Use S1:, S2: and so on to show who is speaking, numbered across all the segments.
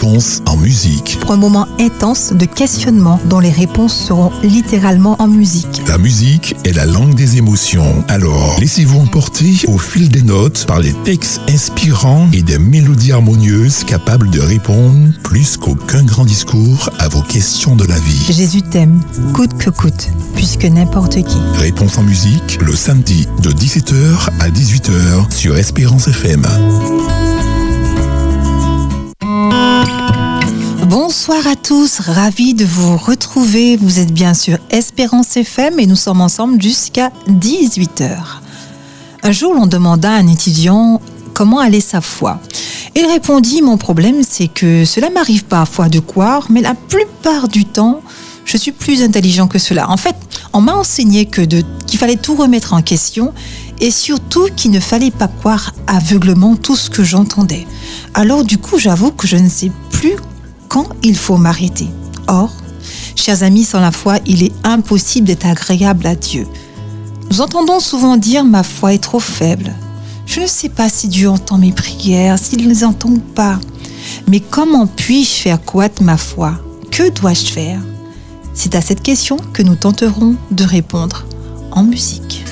S1: réponse en musique.
S2: Pour un moment intense de questionnement dont les réponses seront littéralement en musique.
S1: La musique est la langue des émotions. Alors, laissez-vous emporter au fil des notes par les textes inspirants et des mélodies harmonieuses capables de répondre plus qu'aucun grand discours à vos questions de la vie.
S2: Jésus t'aime, coûte que coûte, puisque n'importe qui.
S1: Réponse en musique le samedi de 17h à 18h sur Espérance FM.
S2: Bonsoir à tous, ravi de vous retrouver. Vous êtes bien sûr Espérance FM et nous sommes ensemble jusqu'à 18h. Un jour, on demanda à un étudiant comment allait sa foi. Il répondit Mon problème, c'est que cela m'arrive parfois de croire, mais la plupart du temps, je suis plus intelligent que cela. En fait, on m'a enseigné qu'il fallait tout remettre en question et surtout qu'il ne fallait pas croire aveuglement tout ce que j'entendais. Alors du coup, j'avoue que je ne sais plus quand il faut m'arrêter. Or, chers amis, sans la foi, il est impossible d'être agréable à Dieu. Nous entendons souvent dire ma foi est trop faible. Je ne sais pas si Dieu entend mes prières, s'il ne les entend pas. Mais comment puis-je faire croître ma foi? Que dois-je faire C'est à cette question que nous tenterons de répondre en musique.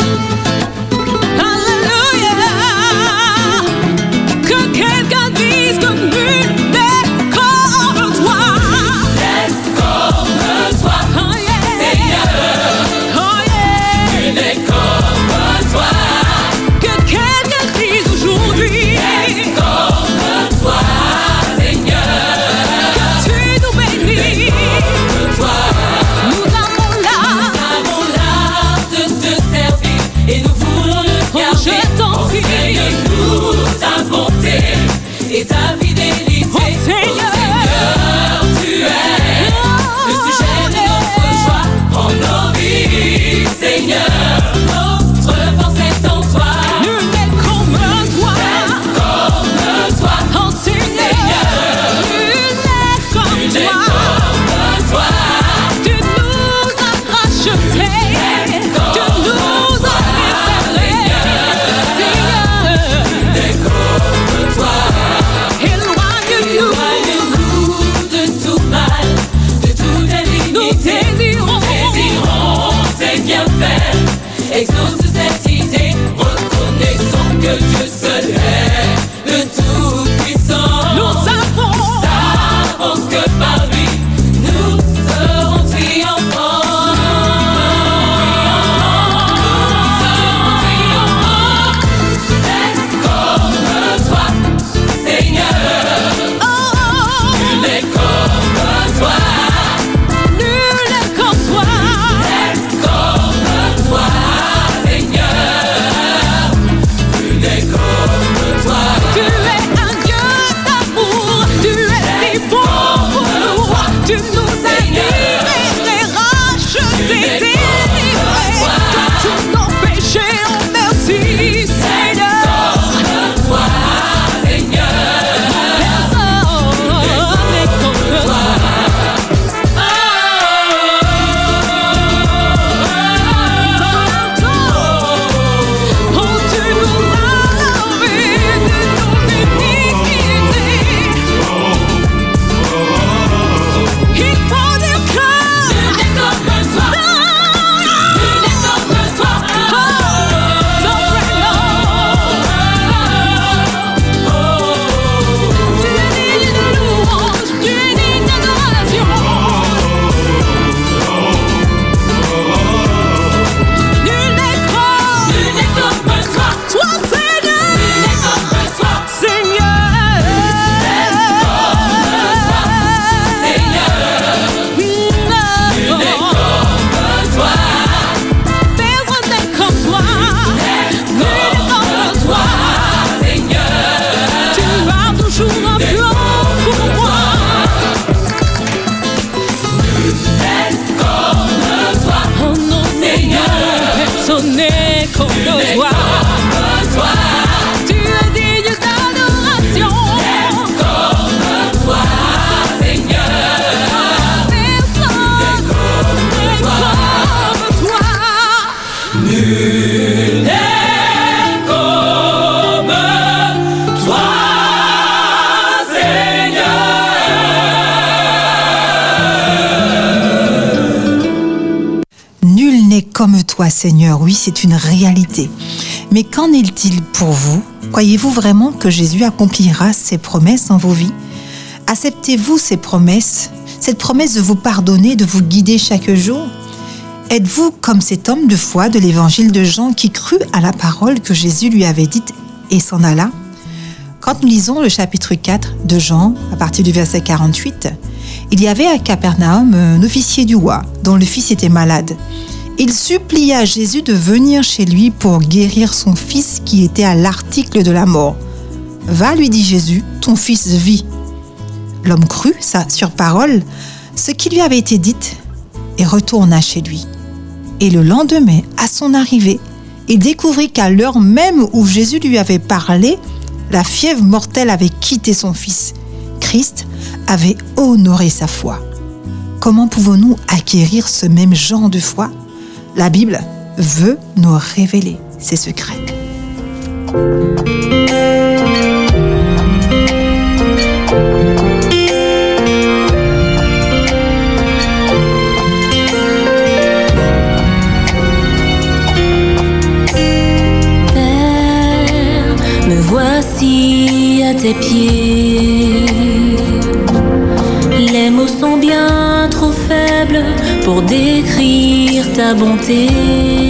S2: Seigneur. Oui, c'est une réalité. Mais qu'en est-il pour vous? Croyez-vous vraiment que Jésus accomplira ses promesses en vos vies? Acceptez-vous ces promesses? Cette promesse de vous pardonner, de vous guider chaque jour? Êtes-vous comme cet homme de foi de l'évangile de Jean qui crut à la parole que Jésus lui avait dite et s'en alla? Quand nous lisons le chapitre 4 de Jean, à partir du verset 48, il y avait à Capernaum un officier du roi dont le fils était malade. Il supplia Jésus de venir chez lui pour guérir son fils qui était à l'article de la mort. Va, lui dit Jésus, ton fils vit. L'homme crut, ça, sur parole, ce qui lui avait été dit, et retourna chez lui. Et le lendemain, à son arrivée, il découvrit qu'à l'heure même où Jésus lui avait parlé, la fièvre mortelle avait quitté son fils. Christ avait honoré sa foi. Comment pouvons-nous acquérir ce même genre de foi? La Bible veut nous révéler ses secrets.
S3: Père, me voici à tes pieds. Pour décrire ta bonté.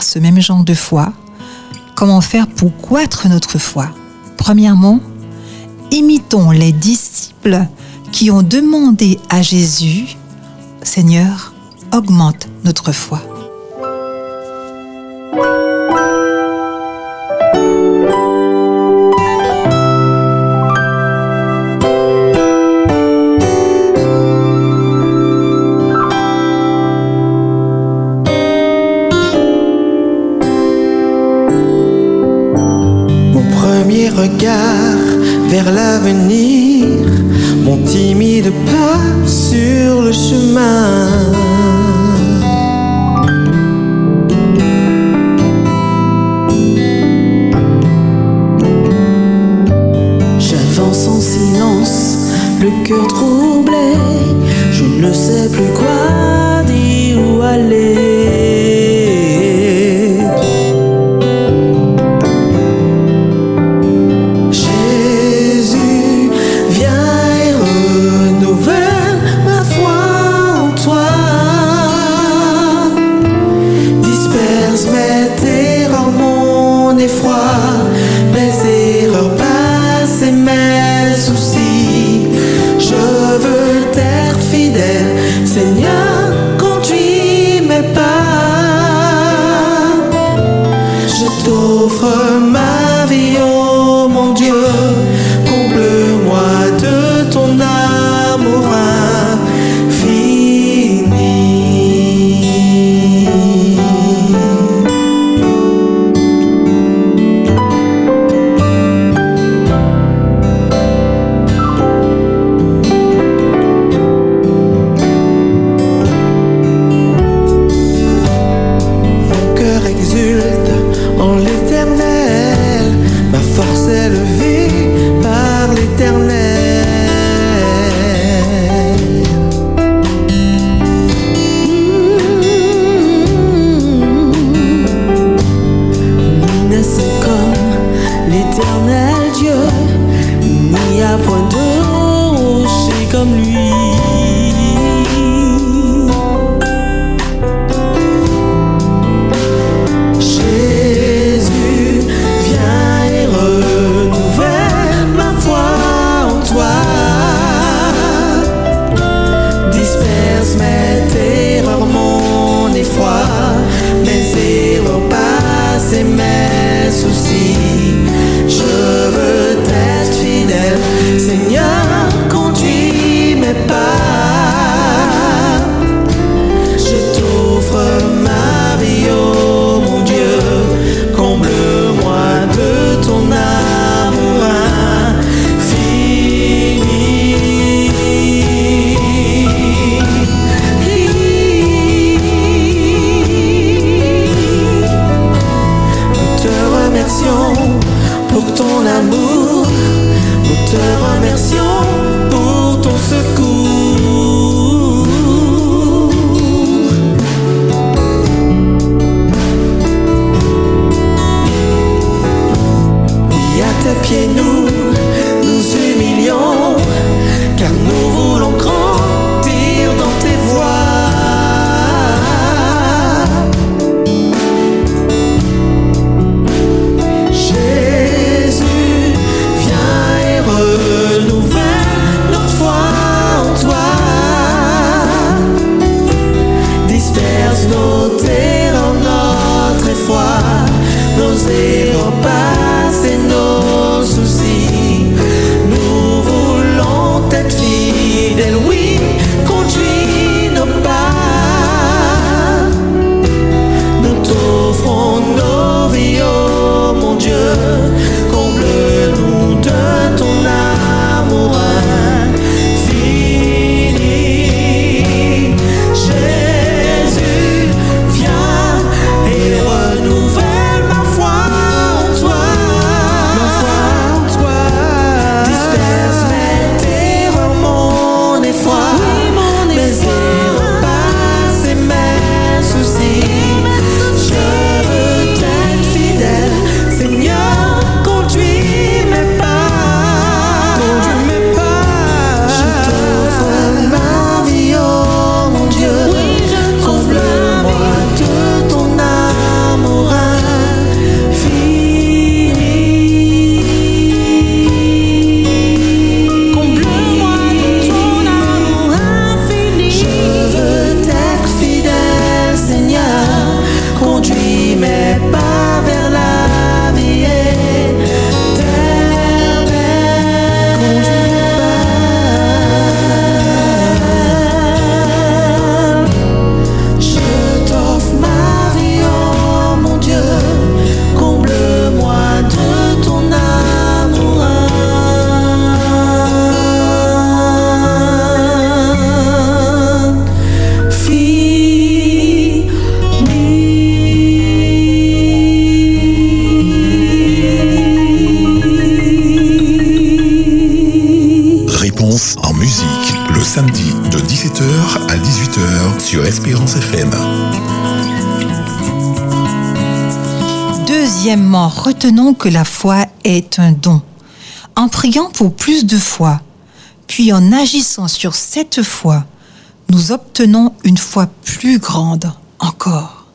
S2: Ce même genre de foi Comment faire pour croître notre foi? Premièrement, imitons les disciples qui ont demandé à Jésus, Seigneur, augmente notre foi.
S4: Premier regard vers l'avenir, mon timide pas sur le chemin. J'avance en silence, le cœur troublé, je ne sais plus quoi dire ou aller.
S2: Deuxièmement, retenons que la foi est un don. En priant pour plus de foi, puis en agissant sur cette foi, nous obtenons une foi plus grande encore.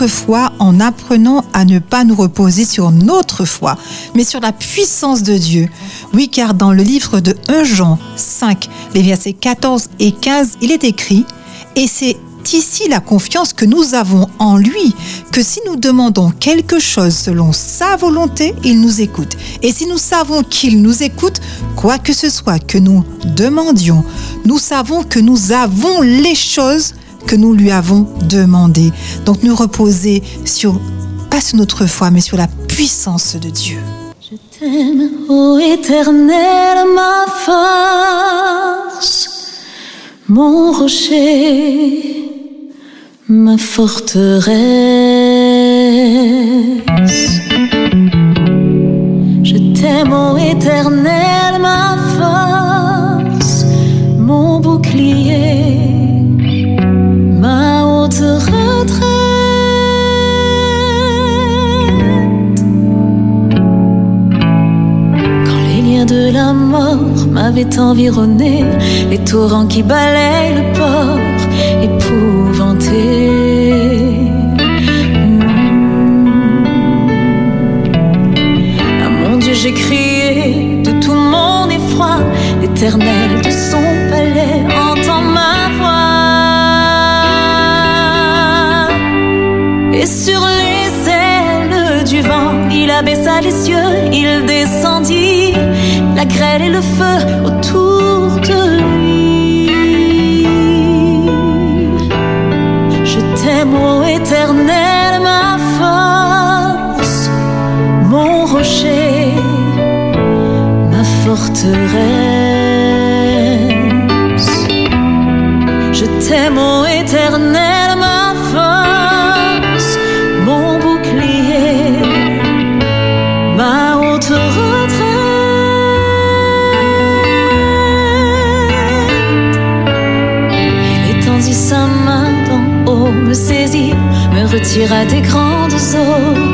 S2: Notre foi en apprenant à ne pas nous reposer sur notre foi, mais sur la puissance de Dieu. Oui, car dans le livre de 1 Jean 5, les versets 14 et 15, il est écrit, et c'est ici la confiance que nous avons en lui, que si nous demandons quelque chose selon sa volonté, il nous écoute. Et si nous savons qu'il nous écoute, quoi que ce soit que nous demandions, nous savons que nous avons les choses que nous lui avons demandées. Donc nous reposer sur, pas sur notre foi, mais sur la puissance de Dieu.
S3: Je t'aime, ô éternel, ma force, mon rocher ma forteresse. M'avaient environné, les torrents qui balayent le port épouvanté. À mon Dieu, j'ai crié de tout mon effroi, l'éternel de son palais entend ma voix. Et sur les ailes du vent, il abaissa les cieux, il descendit la grêle et le feu Je t'aime, ô éternel, ma force, mon bouclier, ma haute retraite. Il étendit sa main d'en haut, me saisit, me retira des grandes eaux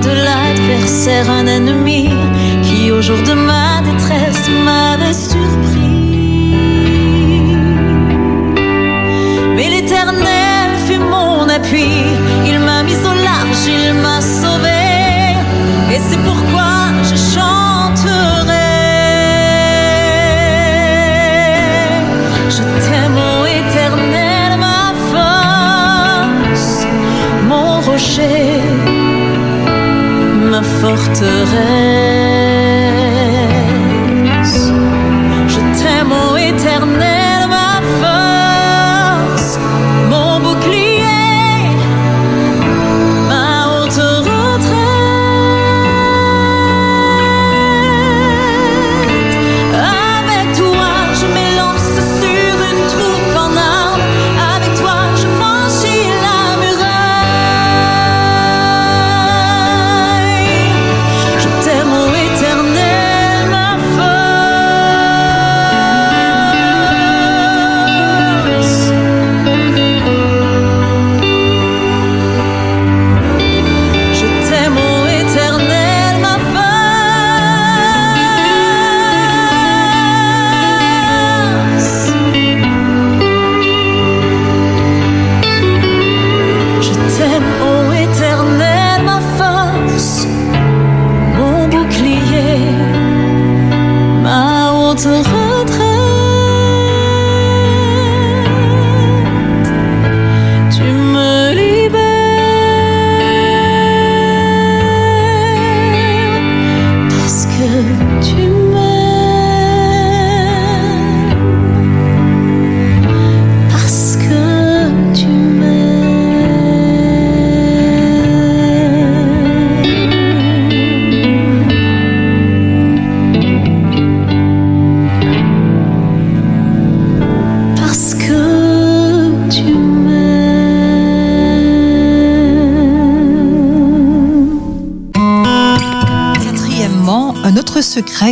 S3: de l'adversaire, un ennemi qui au jour de ma détresse m'avait ma forteresse.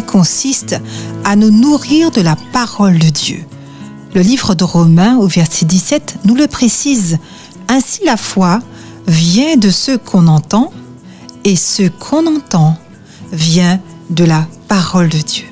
S2: Consiste à nous nourrir de la parole de Dieu. Le livre de Romains au verset 17 nous le précise. Ainsi la foi vient de ce qu'on entend et ce qu'on entend vient de la parole de Dieu.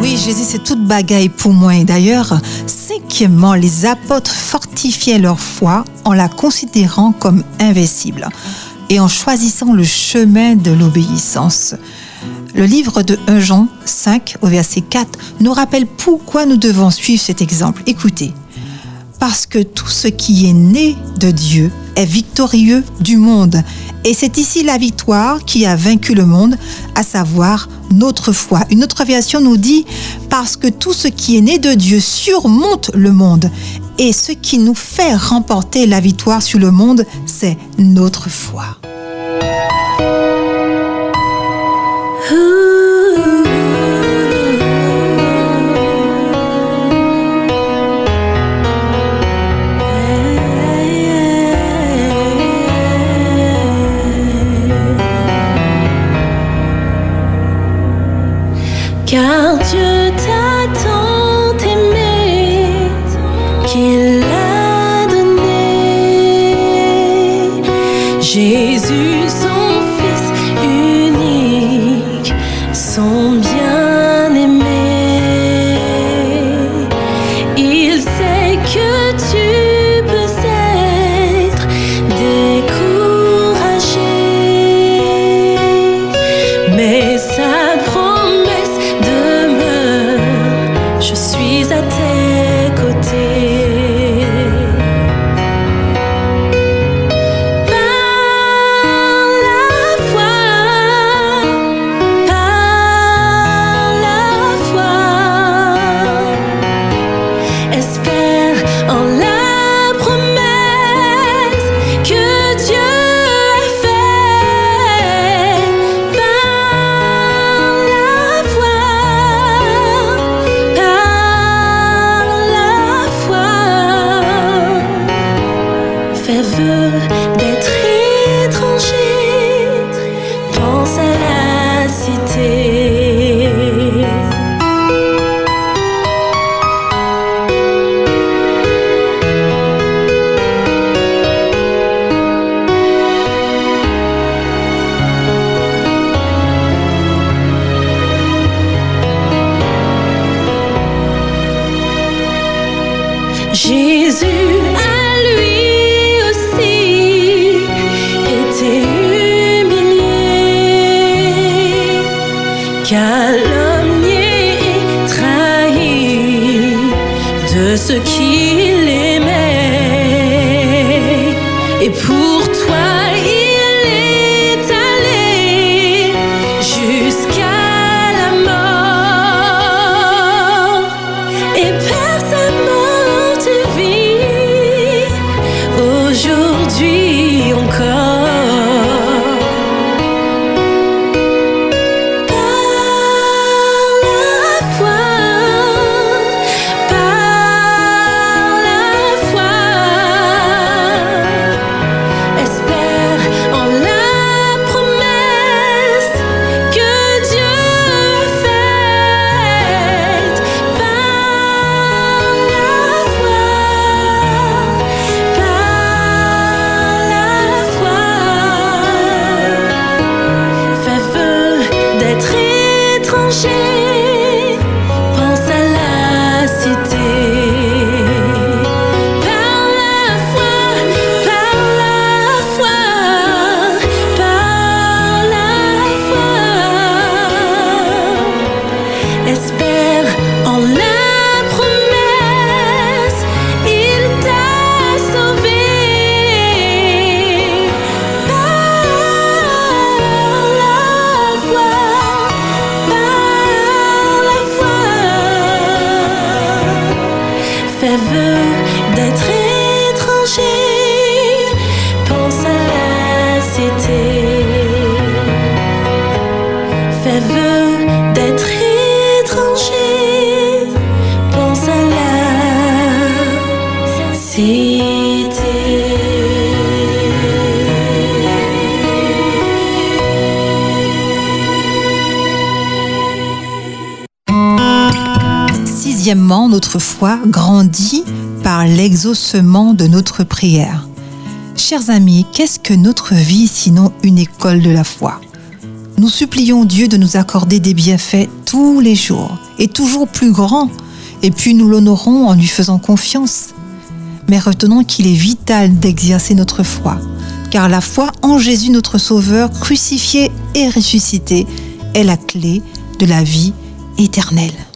S2: Oui, Jésus, c'est toute bagaille pour moi. Et d'ailleurs, cinquièmement, les apôtres fortifiaient leur foi en la considérant comme invincible et en choisissant le chemin de l'obéissance. Le livre de 1 Jean 5 au verset 4 nous rappelle pourquoi nous devons suivre cet exemple. Écoutez, parce que tout ce qui est né de Dieu est victorieux du monde. Et c'est ici la victoire qui a vaincu le monde, à savoir notre foi. Une autre version nous dit, parce que tout ce qui est né de Dieu surmonte le monde. Et ce qui nous fait remporter la victoire sur le monde, c'est notre foi.
S3: Car
S2: Sixièmement, notre foi grandit par l'exaucement de notre prière. Chers amis, qu'est-ce que notre vie sinon une école de la foi?
S5: Nous supplions Dieu de nous accorder des bienfaits tous les jours et toujours plus grands, et puis nous l'honorons en lui faisant confiance mais retenons qu'il est vital d'exercer notre foi, car la foi en Jésus notre Sauveur, crucifié et ressuscité, est la clé de la vie éternelle.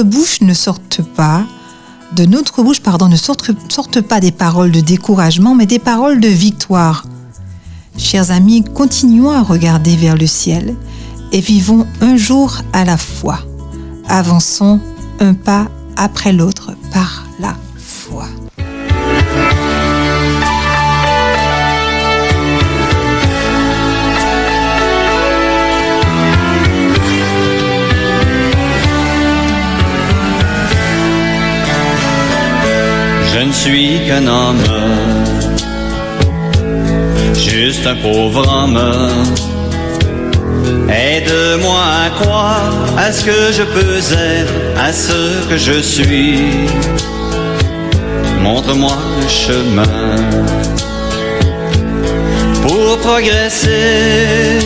S2: Bouche ne sorte pas de notre bouche pardon, ne sortent, sortent pas des paroles de découragement, mais des paroles de victoire. Chers amis, continuons à regarder vers le ciel et vivons un jour à la fois. Avançons un pas après l'autre
S6: suis qu'un homme, juste un pauvre homme. Aide-moi à croire à ce que je peux être, à ce que je suis. Montre-moi le chemin pour progresser.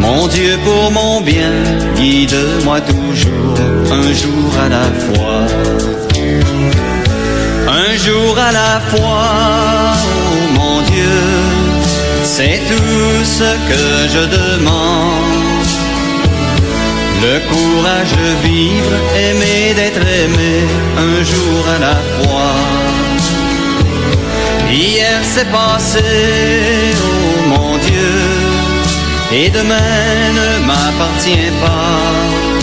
S6: Mon Dieu, pour mon bien, guide-moi toujours, un jour à la fois jour à la fois, oh mon Dieu, c'est tout ce que je demande. Le courage de vivre, aimer d'être aimé, un jour à la fois. Hier c'est passé, oh mon Dieu, et demain ne m'appartient pas.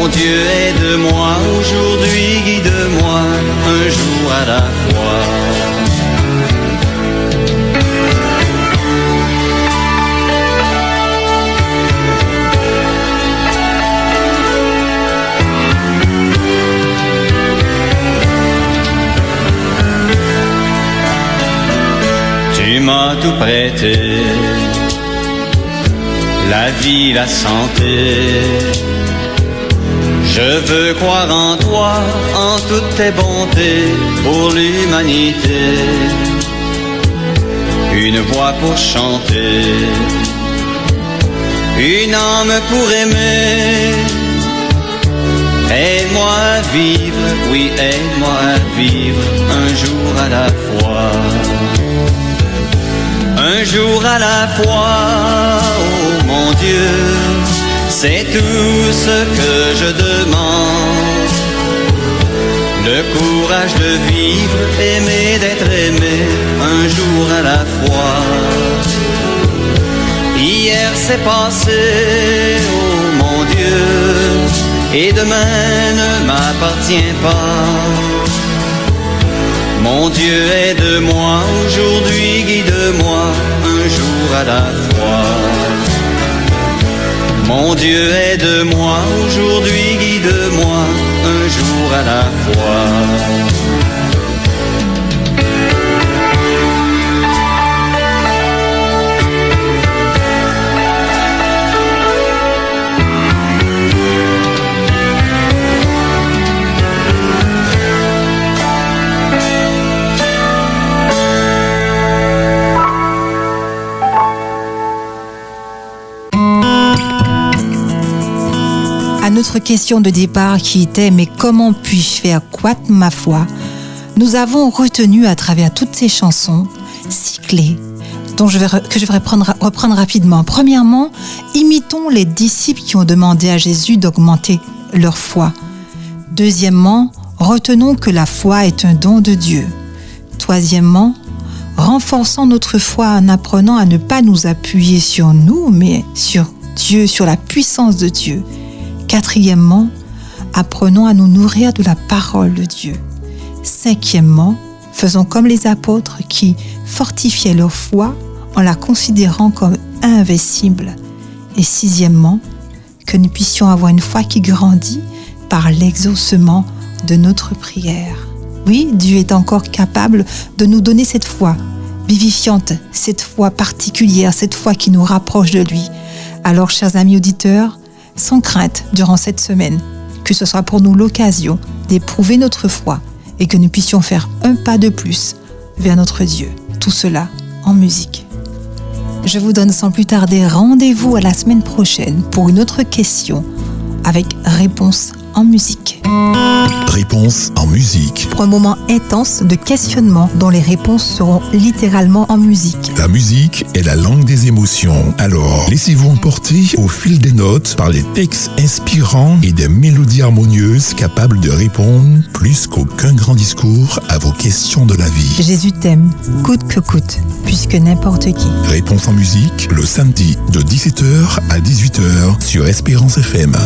S6: Mon Dieu, aide-moi aujourd'hui, guide-moi un jour à la fois. Tu m'as tout prêté, la vie, la santé. Je veux croire en toi, en toutes tes bontés pour l'humanité. Une voix pour chanter, une âme pour aimer. Aide-moi à vivre, oui, aide-moi à vivre un jour à la fois. Un jour à la fois, oh mon Dieu, c'est tout ce que je demande. Le courage de vivre, aimer d'être aimé, un jour à la fois. Hier c'est passé, oh mon Dieu, et demain ne m'appartient pas. Mon Dieu, aide-moi aujourd'hui, guide-moi un jour à la fois. Mon Dieu, aide-moi aujourd'hui, guide-moi un jour à la fois.
S2: Notre question de départ qui était Mais comment puis-je faire croître ma foi? Nous avons retenu à travers toutes ces chansons six clés dont je vais, que je vais reprendre, reprendre rapidement. Premièrement, imitons les disciples qui ont demandé à Jésus d'augmenter leur foi. Deuxièmement, retenons que la foi est un don de Dieu. Troisièmement, renforçons notre foi en apprenant à ne pas nous appuyer sur nous, mais sur Dieu, sur la puissance de Dieu. Quatrièmement, apprenons à nous nourrir de la parole de Dieu. Cinquièmement, faisons comme les apôtres qui fortifiaient leur foi en la considérant comme invincible. Et sixièmement, que nous puissions avoir une foi qui grandit par l'exaucement de notre prière. Oui, Dieu est encore capable de nous donner cette foi vivifiante, cette foi particulière, cette foi qui nous rapproche de lui. Alors, chers amis auditeurs, sans crainte durant cette semaine, que ce soit pour nous l'occasion d'éprouver notre foi et que nous puissions faire un pas de plus vers notre Dieu. Tout cela en musique. Je vous donne sans plus tarder rendez-vous à la semaine prochaine pour une autre question avec réponse en musique.
S1: Réponse en musique.
S2: Pour un moment intense de questionnement dont les réponses seront littéralement en musique.
S1: La musique est la langue des émotions. Alors, laissez-vous emporter au fil des notes par les textes inspirants et des mélodies harmonieuses capables de répondre plus qu'aucun grand discours à vos questions de la vie.
S2: Jésus t'aime, coûte que coûte, puisque n'importe qui.
S1: Réponse en musique le samedi de 17h à 18h sur Espérance FM.